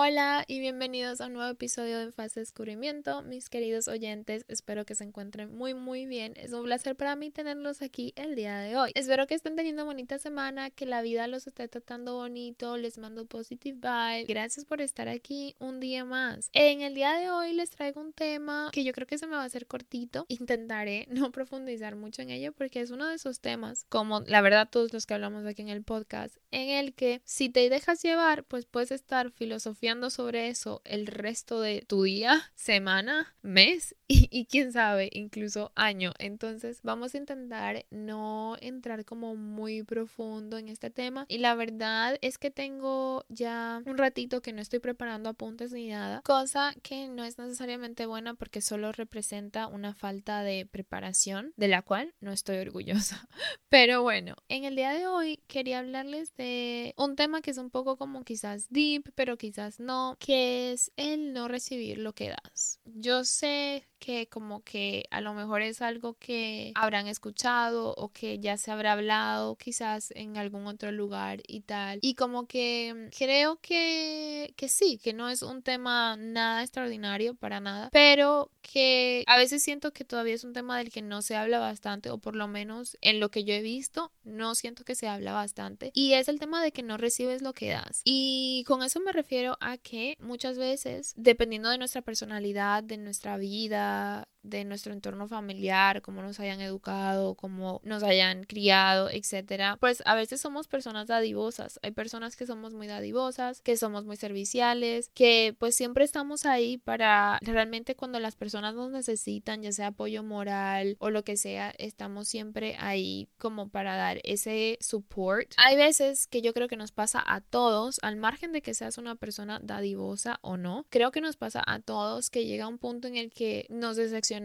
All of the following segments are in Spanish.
Hola y bienvenidos a un nuevo episodio de Fase Descubrimiento, mis queridos oyentes. Espero que se encuentren muy muy bien. Es un placer para mí tenerlos aquí el día de hoy. Espero que estén teniendo bonita semana, que la vida los esté tratando bonito. Les mando positive vibe. Gracias por estar aquí un día más. En el día de hoy les traigo un tema que yo creo que se me va a hacer cortito. Intentaré no profundizar mucho en ello porque es uno de esos temas, como la verdad todos los que hablamos aquí en el podcast, en el que si te dejas llevar, pues puedes estar filosofía sobre eso el resto de tu día, semana, mes y, quién sabe, incluso año. Entonces vamos a intentar no entrar como muy profundo en este tema. Y la verdad es que tengo ya un ratito que no estoy preparando apuntes ni nada, cosa que no es necesariamente buena porque solo representa una falta de preparación de la cual no estoy orgullosa. Pero bueno, en el día de hoy quería hablarles de un tema que es un poco como quizás deep, pero quizás no, que es el no recibir lo que das. Yo sé que como que a lo mejor es algo que habrán escuchado o que ya se habrá hablado quizás en algún otro lugar y tal. Y como que creo que, que sí, que no es un tema nada extraordinario para nada, pero que a veces siento que todavía es un tema del que no se habla bastante o por lo menos en lo que yo he visto no siento que se habla bastante y es el tema de que no recibes lo que das. Y con eso me refiero a que muchas veces, dependiendo de nuestra personalidad, de nuestra vida, uh, de nuestro entorno familiar, cómo nos hayan educado, cómo nos hayan criado, etcétera, pues a veces somos personas dadivosas. Hay personas que somos muy dadivosas, que somos muy serviciales, que pues siempre estamos ahí para realmente cuando las personas nos necesitan, ya sea apoyo moral o lo que sea, estamos siempre ahí como para dar ese support. Hay veces que yo creo que nos pasa a todos, al margen de que seas una persona dadivosa o no, creo que nos pasa a todos que llega un punto en el que nos decepcionamos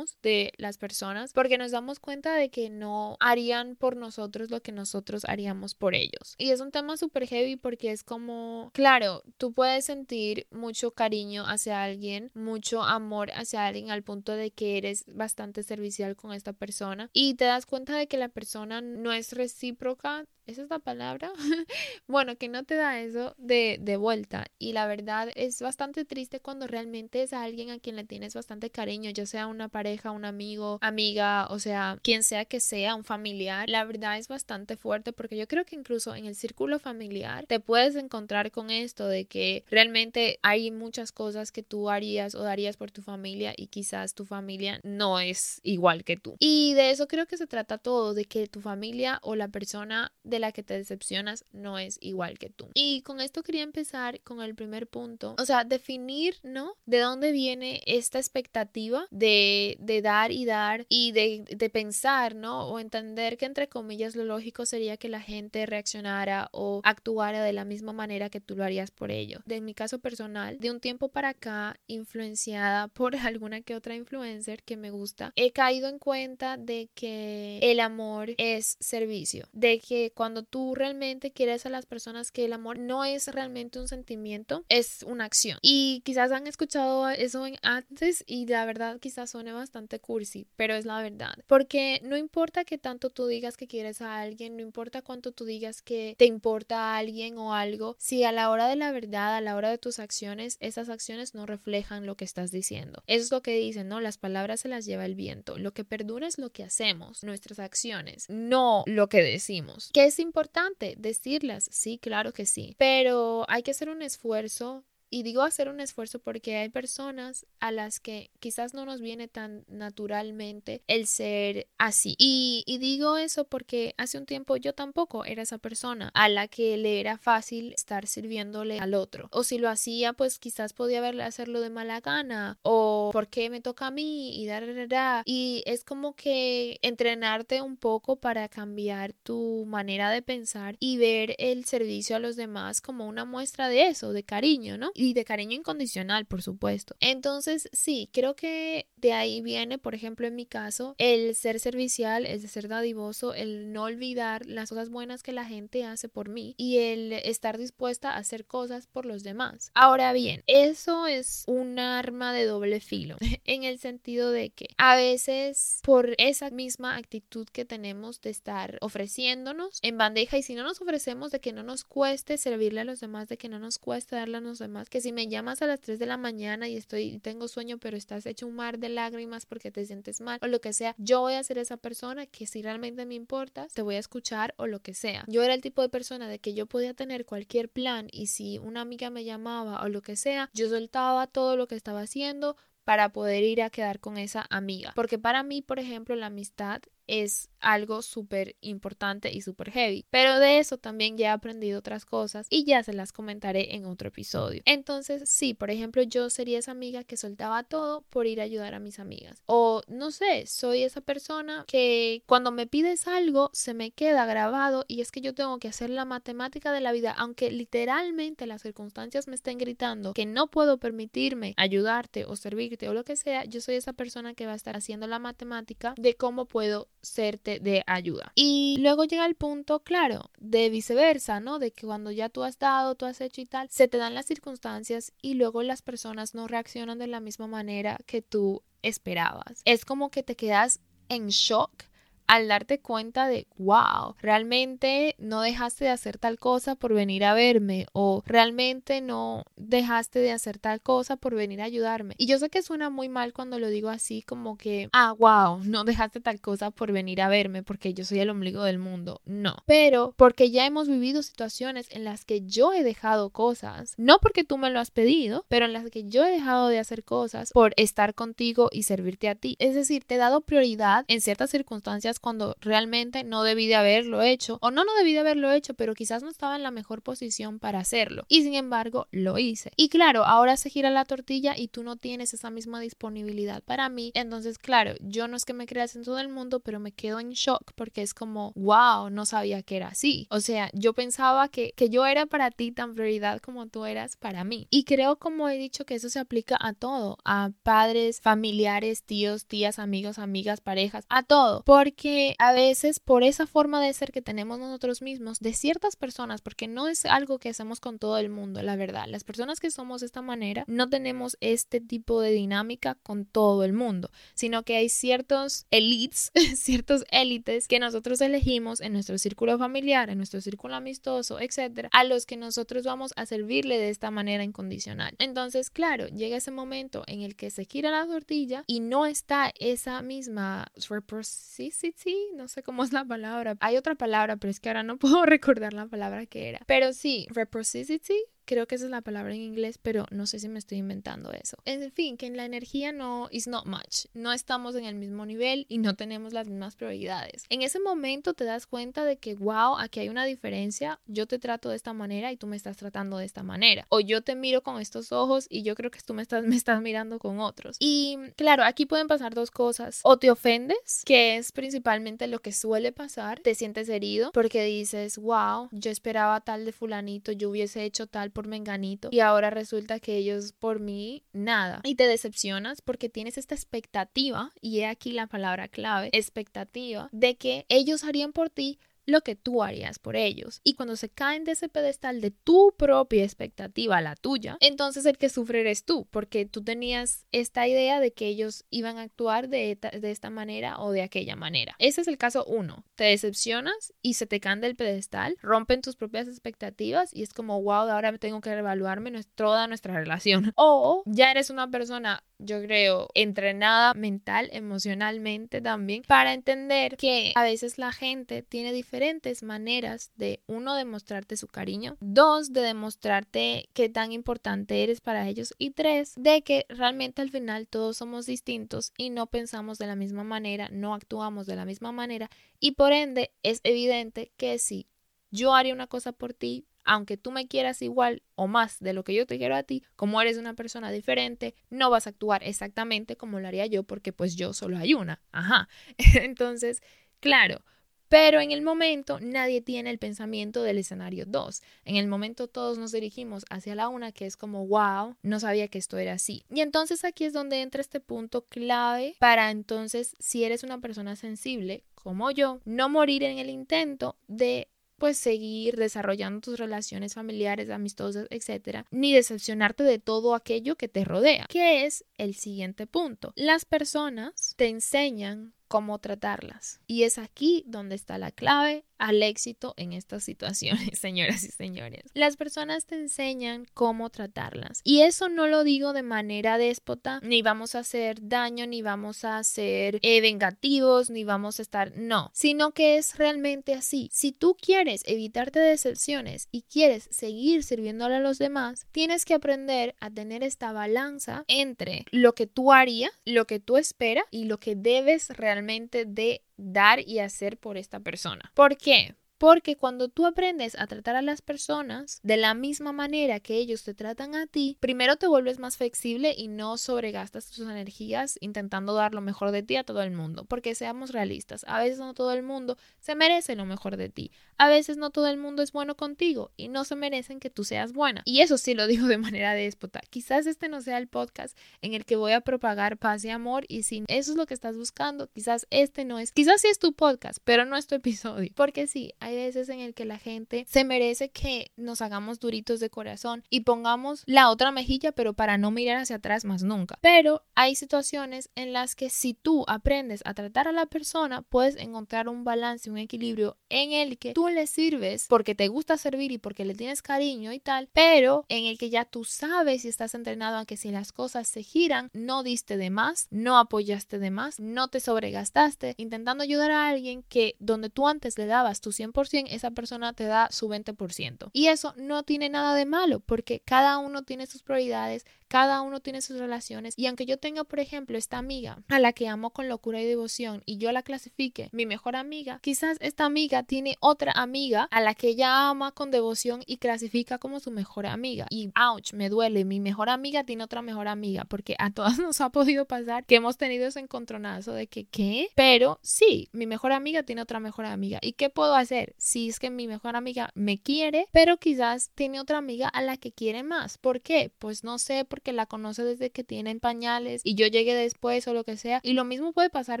de las personas porque nos damos cuenta de que no harían por nosotros lo que nosotros haríamos por ellos. Y es un tema súper heavy porque es como, claro, tú puedes sentir mucho cariño hacia alguien, mucho amor hacia alguien al punto de que eres bastante servicial con esta persona y te das cuenta de que la persona no es recíproca ¿Esa es la palabra? bueno, que no te da eso de, de, vuelta. Y la verdad es bastante triste cuando realmente es alguien a quien le tienes bastante cariño, ya sea una pareja, un amigo, amiga, o sea, quien sea que sea, un familiar. La verdad es bastante fuerte porque yo creo que incluso en el círculo familiar te puedes encontrar con esto de que realmente hay muchas cosas que tú harías o darías por tu familia y quizás tu familia no es igual que tú. Y de eso creo que se trata todo, de que tu familia o la persona de la que te decepcionas no es igual que tú. Y con esto quería empezar con el primer punto, o sea, definir, ¿no? De dónde viene esta expectativa de, de dar y dar y de, de pensar, ¿no? O entender que entre comillas lo lógico sería que la gente reaccionara o actuara de la misma manera que tú lo harías por ello. De mi caso personal, de un tiempo para acá, influenciada por alguna que otra influencer que me gusta, he caído en cuenta de que el amor es servicio, de que cuando cuando tú realmente quieres a las personas que el amor no es realmente un sentimiento, es una acción. Y quizás han escuchado eso antes y la verdad quizás suene bastante cursi, pero es la verdad. Porque no importa que tanto tú digas que quieres a alguien, no importa cuánto tú digas que te importa a alguien o algo, si a la hora de la verdad, a la hora de tus acciones, esas acciones no reflejan lo que estás diciendo. Eso es lo que dicen, ¿no? Las palabras se las lleva el viento. Lo que perdura es lo que hacemos, nuestras acciones, no lo que decimos. ¿Qué es importante decirlas, sí, claro que sí, pero hay que hacer un esfuerzo Y digo hacer un esfuerzo porque hay personas a las que quizás no nos viene tan naturalmente el ser así. Y, digo eso porque hace un tiempo yo tampoco era esa persona a la que le era fácil estar sirviéndole al otro. O si lo hacía, pues quizás podía verle hacerlo de mala gana. O porque me toca a mí y da, da, da. Y es como que entrenarte un poco para cambiar tu manera de pensar y ver el servicio a los demás como una muestra de eso, de cariño, ¿no? Y de cariño incondicional, por supuesto. Entonces, sí, creo que de ahí viene, por ejemplo, en mi caso, el ser servicial, el ser dadivoso, el no olvidar las cosas buenas que la gente hace por mí y el estar dispuesta a hacer cosas por los demás. Ahora bien, eso es un arma de doble filo, en el sentido de que a veces por esa misma actitud que tenemos de estar ofreciéndonos en bandeja y si no nos ofrecemos de que no nos cueste servirle a los demás, de que no nos cueste darle a los demás, que si me llamas a las 3 de la mañana y estoy tengo sueño pero estás hecho un mar de lágrimas porque te sientes mal o lo que sea, yo voy a ser esa persona que si realmente me importas, te voy a escuchar o lo que sea. Yo era el tipo de persona de que yo podía tener cualquier plan y si una amiga me llamaba o lo que sea, yo soltaba todo lo que estaba haciendo para poder ir a quedar con esa amiga. Porque para mí, por ejemplo, la amistad es algo súper importante y súper heavy. Pero de eso también ya he aprendido otras cosas y ya se las comentaré en otro episodio. Entonces, sí, por ejemplo, yo sería esa amiga que soltaba todo por ir a ayudar a mis amigas. O no sé, soy esa persona que cuando me pides algo se me queda grabado y es que yo tengo que hacer la matemática de la vida, aunque literalmente las circunstancias me estén gritando que no puedo permitirme ayudarte o servirte o lo que sea, yo soy esa persona que va a estar haciendo la matemática de cómo puedo serte de ayuda. Y luego llega el punto, claro, de viceversa, ¿no? De que cuando ya tú has dado, tú has hecho y tal, se te dan las circunstancias y luego las personas no reaccionan de la misma manera que tú esperabas. Es como que te quedas en shock al darte cuenta de, wow, realmente no dejaste de hacer tal cosa por venir a verme o realmente no dejaste de hacer tal cosa por venir a ayudarme. Y yo sé que suena muy mal cuando lo digo así como que, ah, wow, no dejaste tal cosa por venir a verme porque yo soy el ombligo del mundo. No, pero porque ya hemos vivido situaciones en las que yo he dejado cosas, no porque tú me lo has pedido, pero en las que yo he dejado de hacer cosas por estar contigo y servirte a ti. Es decir, te he dado prioridad en ciertas circunstancias cuando realmente no debí de haberlo hecho o no no debí de haberlo hecho pero quizás no estaba en la mejor posición para hacerlo y sin embargo lo hice. Y claro ahora se gira la tortilla y tú no tienes esa misma disponibilidad para mí entonces claro yo no es que me creas en todo el mundo pero me quedo en shock porque es como wow no sabía que era así o sea yo pensaba que, que yo era para ti tan prioridad como tú eras para mí. Y creo como he dicho que eso se aplica a todo a padres familiares tíos tías amigos amigas parejas a todo porque a veces por esa forma de ser que tenemos nosotros mismos, de ciertas personas, porque no es algo que hacemos con todo el mundo, la verdad, las personas que somos de esta manera no tenemos este tipo de dinámica con todo el mundo, sino que hay ciertos elites, ciertos élites que nosotros elegimos en nuestro círculo familiar, en nuestro círculo amistoso, etcétera, a los que nosotros vamos a servirle de esta manera incondicional. Entonces, claro, llega ese momento en el que se gira la tortilla y no está esa misma reciprocity sí, no sé cómo es la palabra. Hay otra palabra, pero es que ahora no puedo recordar la palabra que era. Pero sí, reciprocity Creo que esa es la palabra en inglés, pero no sé si me estoy inventando eso. En fin, que en la energía no is not much. No estamos en el mismo nivel y no tenemos las mismas prioridades. En ese momento te das cuenta de que, wow, aquí hay una diferencia. Yo te trato de esta manera y tú me estás tratando de esta manera. O yo te miro con estos ojos y yo creo que tú me estás, me estás mirando con otros. Y claro, aquí pueden pasar dos cosas. O te ofendes, que es principalmente lo que suele pasar. Te sientes herido porque dices, wow, yo esperaba tal de fulanito, yo hubiese hecho tal por menganito y ahora resulta que ellos por mí nada. Y te decepcionas porque tienes esta expectativa, y he aquí la palabra clave, expectativa, de que ellos harían por ti lo que tú harías por ellos. Y cuando se caen de ese pedestal de tu propia expectativa, la tuya, entonces el que sufre eres tú, porque tú tenías esta idea de que ellos iban a actuar de, de esta manera o de aquella manera. Ese es el caso uno. Te decepcionas y se te caen del pedestal, rompen tus propias expectativas y es como, wow, ahora tengo que reevaluarme toda nuestra relación. O ya eres una persona yo creo, entrenada mental, emocionalmente también, para entender que a veces la gente tiene diferentes maneras de, uno, demostrarte su cariño, dos, de demostrarte qué tan importante eres para ellos y tres, de que realmente al final todos somos distintos y no pensamos de la misma manera, no actuamos de la misma manera y por ende es evidente que si yo haría una cosa por ti, aunque tú me quieras igual o más de lo que yo te quiero a ti, como eres una persona diferente, no vas a actuar exactamente como lo haría yo porque pues yo solo hay una. Ajá. Entonces, claro, pero en el momento nadie tiene el pensamiento del escenario 2. En el momento todos nos dirigimos hacia la una que es como, wow, no sabía que esto era así. Y entonces aquí es donde entra este punto clave para entonces, si eres una persona sensible como yo, no morir en el intento de pues seguir desarrollando tus relaciones familiares, amistosas, etcétera, ni decepcionarte de todo aquello que te rodea. ¿Qué es el siguiente punto? Las personas te enseñan cómo tratarlas. Y es aquí donde está la clave al éxito en estas situaciones, señoras y señores. Las personas te enseñan cómo tratarlas. Y eso no lo digo de manera déspota, ni vamos a hacer daño, ni vamos a ser eh, vengativos, ni vamos a estar, no, sino que es realmente así. Si tú quieres evitarte decepciones y quieres seguir sirviéndole a los demás, tienes que aprender a tener esta balanza entre lo que tú harías, lo que tú esperas y lo que debes realmente de dar y hacer por esta persona. ¿Por qué? Porque cuando tú aprendes a tratar a las personas de la misma manera que ellos te tratan a ti, primero te vuelves más flexible y no sobregastas tus energías intentando dar lo mejor de ti a todo el mundo. Porque seamos realistas, a veces no todo el mundo se merece lo mejor de ti. A veces no todo el mundo es bueno contigo y no se merecen que tú seas buena. Y eso sí lo digo de manera déspota. Quizás este no sea el podcast en el que voy a propagar paz y amor y si eso es lo que estás buscando, quizás este no es. Quizás sí es tu podcast, pero no es episodio. Porque sí, veces en el que la gente se merece que nos hagamos duritos de corazón y pongamos la otra mejilla, pero para no mirar hacia atrás más nunca. Pero hay situaciones en las que si tú aprendes a tratar a la persona, puedes encontrar un balance, un equilibrio en el que tú le sirves porque te gusta servir y porque le tienes cariño y tal, pero en el que ya tú sabes y estás entrenado a que si las cosas se giran, no diste de más, no apoyaste de más, no te sobregastaste intentando ayudar a alguien que donde tú antes le dabas tu 100% esa persona te da su 20%. Y eso no tiene nada de malo porque cada uno tiene sus prioridades, cada uno tiene sus relaciones y aunque yo tenga, por ejemplo, esta amiga a la que amo con locura y devoción y yo la clasifique mi mejor amiga, quizás esta amiga tiene otra amiga a la que ella ama con devoción y clasifica como su mejor amiga. Y ouch, me duele, mi mejor amiga tiene otra mejor amiga porque a todas nos ha podido pasar que hemos tenido ese encontronazo de que, ¿qué? Pero sí, mi mejor amiga tiene otra mejor amiga. ¿Y qué puedo hacer? Si es que mi mejor amiga me quiere, pero quizás tiene otra amiga a la que quiere más. ¿Por qué? Pues no sé, que la conoce desde que tienen pañales y yo llegué después o lo que sea. Y lo mismo puede pasar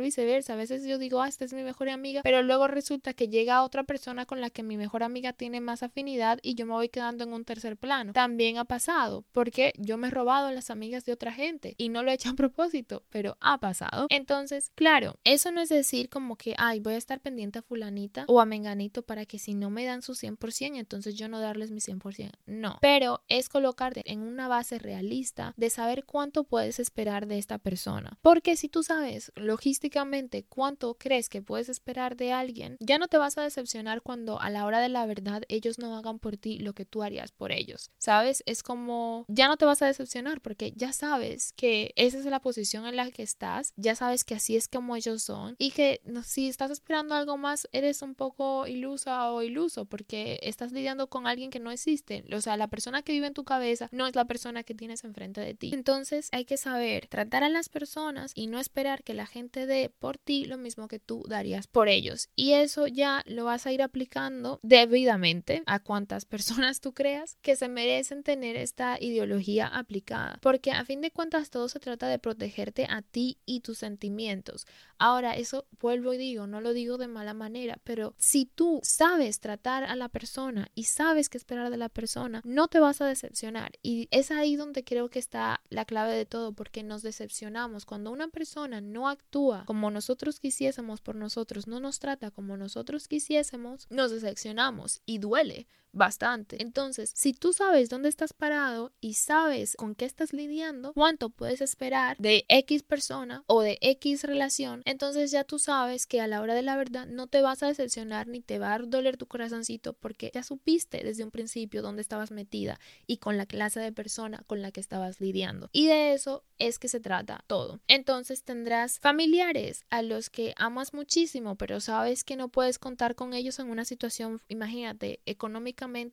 viceversa. A veces yo digo, ah, esta es mi mejor amiga, pero luego resulta que llega otra persona con la que mi mejor amiga tiene más afinidad y yo me voy quedando en un tercer plano. También ha pasado porque yo me he robado las amigas de otra gente y no lo he hecho a propósito, pero ha pasado. Entonces, claro, eso no es decir como que, ay, voy a estar pendiente a fulanita o a menganito para que si no me dan su 100%, entonces yo no darles mi 100%. No, pero es colocarte en una base realista de saber cuánto puedes esperar de esta persona. Porque si tú sabes logísticamente cuánto crees que puedes esperar de alguien, ya no te vas a decepcionar cuando a la hora de la verdad ellos no hagan por ti lo que tú harías por ellos. ¿Sabes? Es como ya no te vas a decepcionar porque ya sabes que esa es la posición en la que estás, ya sabes que así es como ellos son y que si estás esperando algo más eres un poco ilusa o iluso porque estás lidiando con alguien que no existe. O sea, la persona que vive en tu cabeza no es la persona que tienes enfrente de ti. Entonces hay que saber tratar a las personas y no esperar que la gente dé por ti lo mismo que tú darías por ellos. Y eso ya lo vas a ir aplicando debidamente a cuantas personas tú creas que se merecen tener esta ideología aplicada. Porque a fin de cuentas todo se trata de protegerte a ti y tus sentimientos. Ahora, eso vuelvo y digo, no lo digo de mala manera, pero si tú sabes tratar a la persona y sabes qué esperar de la persona, no te vas a decepcionar. Y es ahí donde creo que está la clave de todo, porque nos decepcionamos. Cuando una persona no actúa como nosotros quisiésemos por nosotros, no nos trata como nosotros quisiésemos, nos decepcionamos y duele bastante. Entonces, si tú sabes dónde estás parado y sabes con qué estás lidiando, cuánto puedes esperar de X persona o de X relación, entonces ya tú sabes que a la hora de la verdad no te vas a decepcionar ni te va a doler tu corazoncito porque ya supiste desde un principio dónde estabas metida y con la clase de persona con la que estabas lidiando. Y de eso es que se trata todo. Entonces tendrás familiares a los que amas muchísimo, pero sabes que no puedes contar con ellos en una situación, imagínate,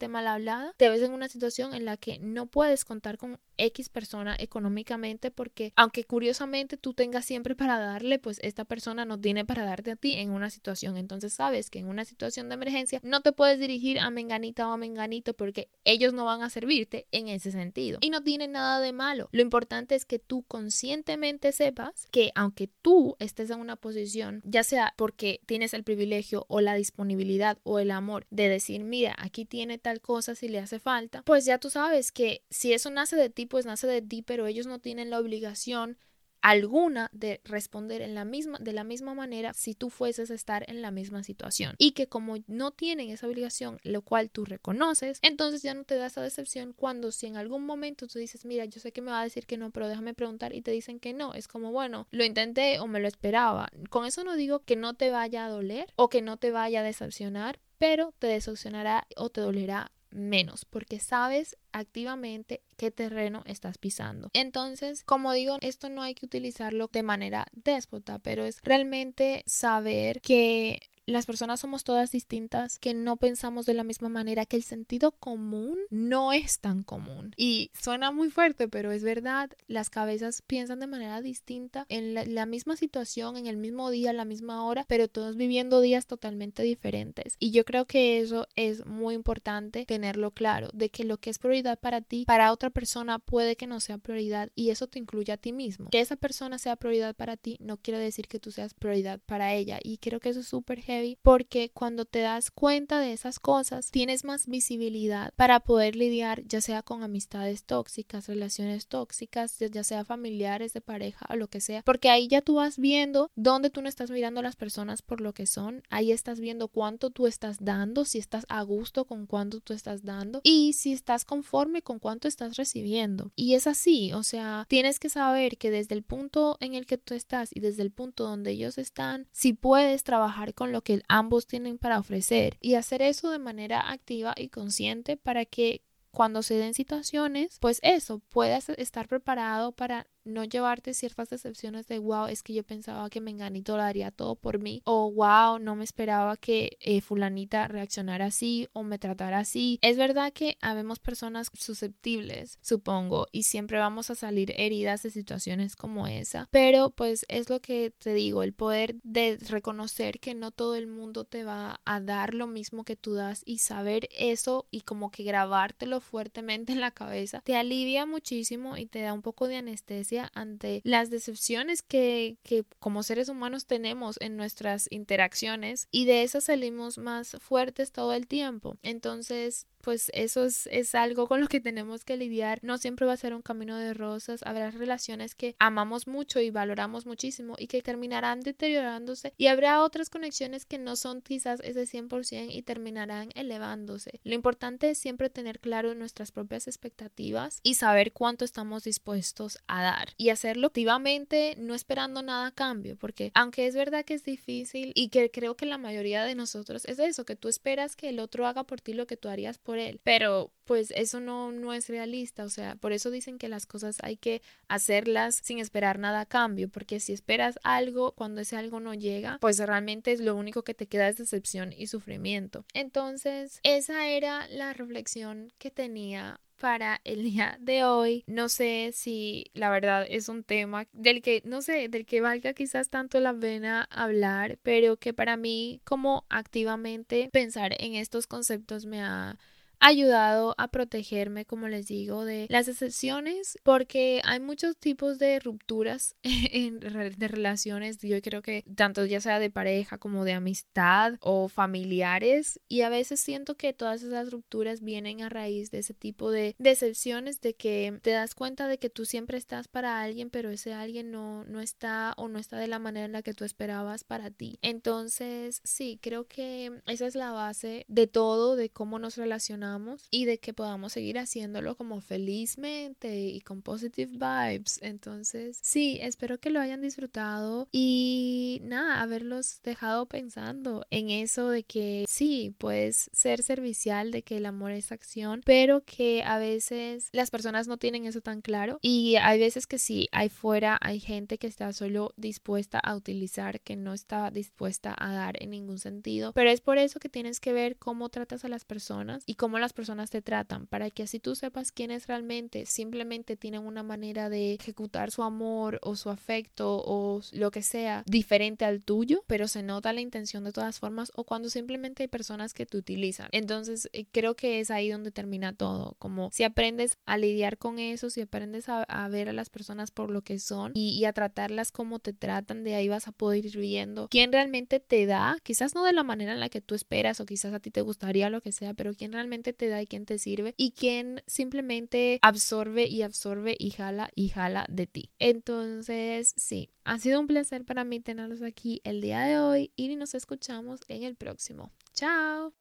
mal hablada. Te ves en una situación en la que no puedes contar con X persona económicamente porque aunque curiosamente tú tengas siempre para darle, pues esta persona no tiene para darte a ti en una situación. Entonces sabes que en una situación de emergencia no te puedes dirigir a menganita o a menganito porque ellos no van a servirte en ese sentido. Y no tiene nada de malo. Lo importante es que tú conscientemente sepas que aunque tú estés en una posición, ya sea porque tienes el privilegio o la disponibilidad o el amor de decir, mira, aquí tiene tal cosa si le hace falta, pues ya tú sabes que si eso nace de ti, pues nace de ti, pero ellos no tienen la obligación alguna de responder en la misma, de la misma manera si tú fueses a estar en la misma situación. Y que como no tienen esa obligación, lo cual tú reconoces, entonces ya no te da esa decepción cuando si en algún momento tú dices, mira, yo sé que me va a decir que no, pero déjame preguntar y te dicen que no. Es como, bueno, lo intenté o me lo esperaba. Con eso no digo que no te vaya a doler o que no te vaya a decepcionar, pero te decepcionará o te dolerá menos porque sabes activamente qué terreno estás pisando. Entonces, como digo, esto no hay que utilizarlo de manera déspota, pero es realmente saber que las personas somos todas distintas, que no pensamos de la misma manera, que el sentido común no es tan común. Y suena muy fuerte, pero es verdad, las cabezas piensan de manera distinta en la, misma situación, en el mismo día, la misma hora, pero todos viviendo días totalmente diferentes. Y yo creo que eso es muy importante tenerlo claro, de que lo que es prioridad para ti, para otra persona puede que no sea prioridad y eso te incluye a ti mismo. Que esa persona sea prioridad para ti no quiere decir que tú seas prioridad para ella. Y creo que eso es súper porque cuando te das cuenta de esas cosas tienes más visibilidad para poder lidiar ya sea con amistades tóxicas, relaciones tóxicas, ya sea familiares, de pareja o lo que sea, porque ahí ya tú vas viendo dónde tú no estás mirando a las personas por lo que son, ahí estás viendo cuánto tú estás dando, si estás a gusto con cuánto tú estás dando y si estás conforme con cuánto estás recibiendo. Y es así, o sea, tienes que saber que desde el punto en el que tú estás y desde el punto donde ellos están, si puedes trabajar con lo que ambos tienen para ofrecer y hacer eso de manera activa y consciente para que cuando se den situaciones, pues eso, puedas estar preparado para no llevarte ciertas decepciones de wow, es que yo pensaba que Menganito lo haría todo por mí o wow, no me esperaba que eh, fulanita reaccionara así o me tratara así. Es verdad que habemos personas susceptibles, supongo, y siempre vamos a salir heridas de situaciones como esa, pero pues es lo que te digo, el poder de reconocer que no todo el mundo te va a dar lo mismo que tú das y saber eso y como que grabártelo fuertemente en la cabeza te alivia muchísimo y te da un poco de anestesia ante las decepciones que, que como seres humanos tenemos en nuestras interacciones y de eso salimos más fuertes todo el tiempo. Entonces, pues eso es, algo con lo que tenemos que lidiar. No siempre va a ser un camino de rosas. Habrá relaciones que amamos mucho y valoramos muchísimo y que terminarán deteriorándose y habrá otras conexiones que no son quizás ese 100% y terminarán elevándose. Lo importante es siempre tener claro nuestras propias expectativas y saber cuánto estamos dispuestos a dar y hacerlo activamente, no esperando nada a cambio, porque aunque es verdad que es difícil y que creo que la mayoría de nosotros es eso, que tú esperas que el otro haga por ti lo que tú harías por él, pero pues eso no, no es realista, o sea, por eso dicen que las cosas hay que hacerlas sin esperar nada a cambio, porque si esperas algo, cuando ese algo no llega, pues realmente es lo único que te queda es decepción y sufrimiento. Entonces, esa era la reflexión que tenía para el día de hoy. No sé si la verdad es un tema del que, no sé, del que valga quizás tanto la pena hablar, pero que para mí como activamente pensar en estos conceptos me ha ayudado a protegerme, como les digo, de las excepciones, porque hay muchos tipos de rupturas en, de relaciones, yo creo que tanto ya sea de pareja como de amistad o familiares, y a veces siento que todas esas rupturas vienen a raíz de ese tipo de decepciones, de que te das cuenta de que tú siempre estás para alguien, pero ese alguien no, no está o no está de la manera en la que tú esperabas para ti. Entonces, sí, creo que esa es la base de todo, de cómo nos relacionamos y de que podamos seguir haciéndolo como felizmente y con positive vibes. Entonces, sí, espero que lo hayan disfrutado y nada, haberlos dejado pensando en eso de que sí, puedes ser servicial, de que el amor es acción, pero que a veces las personas no tienen eso tan claro y hay veces que sí, hay fuera, hay gente que está solo dispuesta a utilizar, que no está dispuesta a dar en ningún sentido, pero es por eso que tienes que ver cómo tratas a las personas y cómo las personas te tratan, para que así tú sepas quiénes realmente simplemente tienen una manera de ejecutar su amor o su afecto o lo que sea diferente al tuyo, pero se nota la intención de todas formas o cuando simplemente hay personas que te utilizan. Entonces eh, creo que es ahí donde termina todo, como si aprendes a lidiar con eso, si aprendes a, ver a las personas por lo que son y, y a tratarlas como te tratan, de ahí vas a poder ir viendo quién realmente te da, quizás no de la manera en la que tú esperas o quizás a ti te gustaría lo que sea, pero quién te da y quién te sirve y quién simplemente absorbe y absorbe y jala y jala de ti. Entonces, sí, ha sido un placer para mí tenerlos aquí el día de hoy y nos escuchamos en el próximo. Chao.